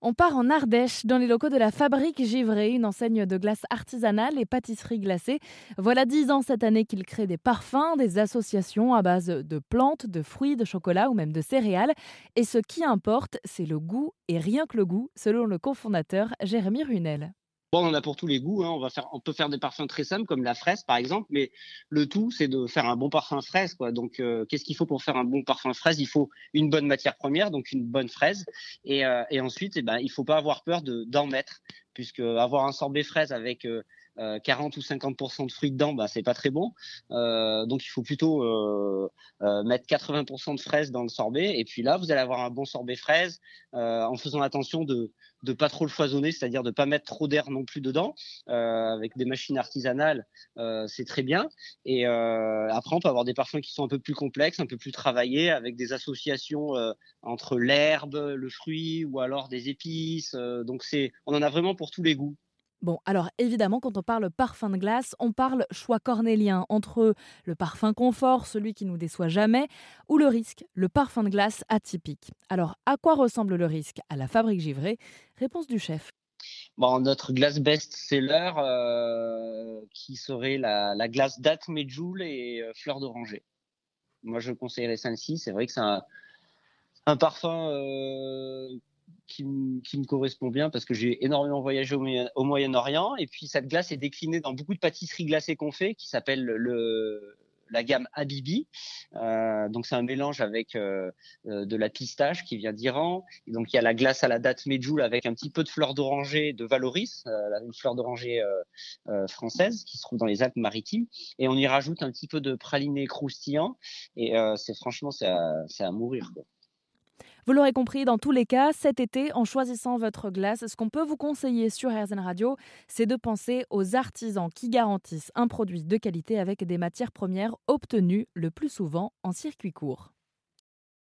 On part en Ardèche, dans les locaux de la Fabrique Givré, une enseigne de glace artisanale et pâtisserie glacée. Voilà dix ans cette année qu'il crée des parfums, des associations à base de plantes, de fruits, de chocolat ou même de céréales. Et ce qui importe, c'est le goût et rien que le goût, selon le cofondateur Jérémy Runel. Bon, on en a pour tous les goûts. Hein. On, va faire, on peut faire des parfums très simples comme la fraise par exemple, mais le tout c'est de faire un bon parfum fraise. Donc, euh, qu'est-ce qu'il faut pour faire un bon parfum fraise? Il faut une bonne matière première, donc une bonne fraise, et, euh, ensuite, eh ben, il faut pas avoir peur d'en mettre, puisque avoir un sorbet fraise avec euh, 40 euh, ou 50% de fruits dedans, bah, c'est pas très bon. Euh, donc il faut plutôt euh, mettre 80% de fraises dans le sorbet. Et puis là, vous allez avoir un bon sorbet fraise en faisant attention de de pas trop le foisonner, c'est-à-dire de pas mettre trop d'air non plus dedans. avec des machines artisanales, c'est très bien. Et après, on peut avoir des parfums qui sont un peu plus complexes, un peu plus travaillés, avec des associations entre l'herbe, le fruit ou alors des épices. donc c'est, on en a vraiment pour tous les goûts. Bon, alors évidemment, quand on parle parfum de glace, on parle choix cornélien entre le parfum confort, celui qui nous déçoit jamais, ou le risque, le parfum de glace atypique. Alors, à quoi ressemble le risque? À la fabrique givrée? Réponse du chef. Bon, notre glace best-seller, euh, qui serait la, glace date medjool et euh, fleur d'oranger. Moi, je conseillerais celle-ci. C'est vrai que c'est un, parfum euh, qui, me correspond bien parce que j'ai énormément voyagé au, Moyen-Orient. Et puis cette glace est déclinée dans beaucoup de pâtisseries glacées qu'on fait, qui s'appelle le, la gamme Habibi. Euh, donc c'est un mélange avec euh, euh, de la pistache qui vient d'Iran. Et donc il y a la glace à la date Medjool avec un petit peu de fleur d'oranger de Valoris, une fleur d'oranger française qui se trouve dans les Alpes-Maritimes. Et on y rajoute un petit peu de praliné croustillant. Et c'est franchement c'est à, mourir. Vous l'aurez compris, dans tous les cas, cet été, en choisissant votre glace, ce qu'on peut vous conseiller sur RZN Radio, c'est de penser aux artisans qui garantissent un produit de qualité avec des matières premières obtenues le plus souvent en circuit court.